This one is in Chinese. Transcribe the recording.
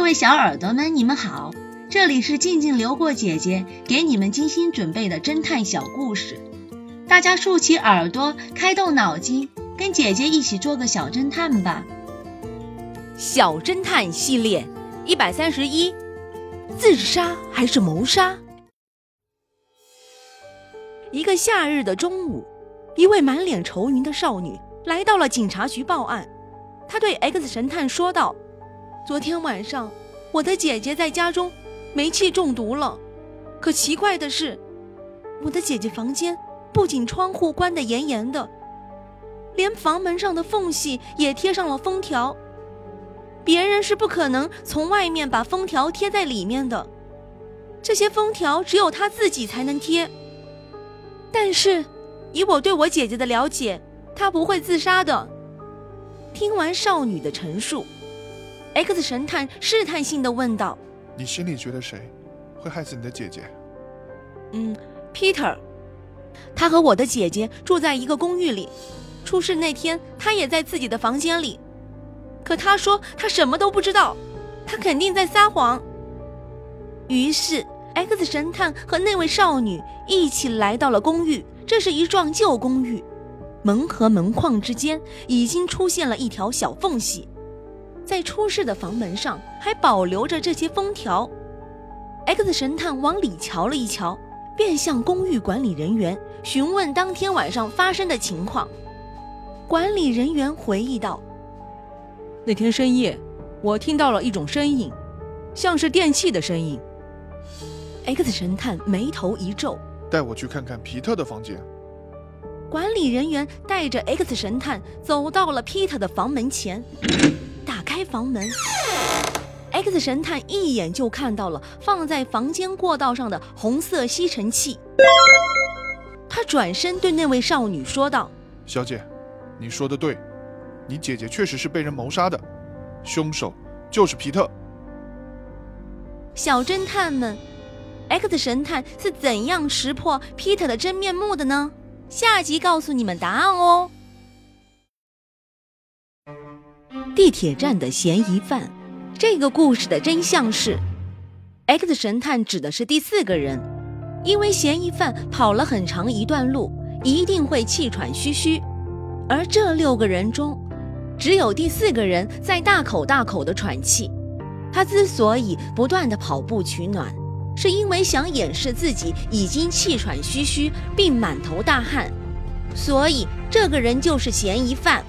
各位小耳朵们，你们好，这里是静静流过姐姐给你们精心准备的侦探小故事，大家竖起耳朵，开动脑筋，跟姐姐一起做个小侦探吧。小侦探系列一百三十一，自杀还是谋杀？一个夏日的中午，一位满脸愁云的少女来到了警察局报案。她对 X 神探说道。昨天晚上，我的姐姐在家中煤气中毒了。可奇怪的是，我的姐姐房间不仅窗户关得严严的，连房门上的缝隙也贴上了封条。别人是不可能从外面把封条贴在里面的，这些封条只有她自己才能贴。但是，以我对我姐姐的了解，她不会自杀的。听完少女的陈述。X 神探试探性的问道：“你心里觉得谁会害死你的姐姐？”“嗯，Peter，他和我的姐姐住在一个公寓里。出事那天，他也在自己的房间里。可他说他什么都不知道，他肯定在撒谎。”于是，X 神探和那位少女一起来到了公寓。这是一幢旧公寓，门和门框之间已经出现了一条小缝隙。在出事的房门上还保留着这些封条。X 神探往里瞧了一瞧，便向公寓管理人员询问当天晚上发生的情况。管理人员回忆道：“那天深夜，我听到了一种声音，像是电器的声音。”X 神探眉头一皱：“带我去看看皮特的房间。”管理人员带着 X 神探走到了皮特的房门前。开房门，X 神探一眼就看到了放在房间过道上的红色吸尘器。他转身对那位少女说道：“小姐，你说的对，你姐姐确实是被人谋杀的，凶手就是皮特。”小侦探们，X 神探是怎样识破皮特的真面目的呢？下集告诉你们答案哦。地铁站的嫌疑犯，这个故事的真相是，X 神探指的是第四个人，因为嫌疑犯跑了很长一段路，一定会气喘吁吁，而这六个人中，只有第四个人在大口大口的喘气。他之所以不断的跑步取暖，是因为想掩饰自己已经气喘吁吁并满头大汗，所以这个人就是嫌疑犯。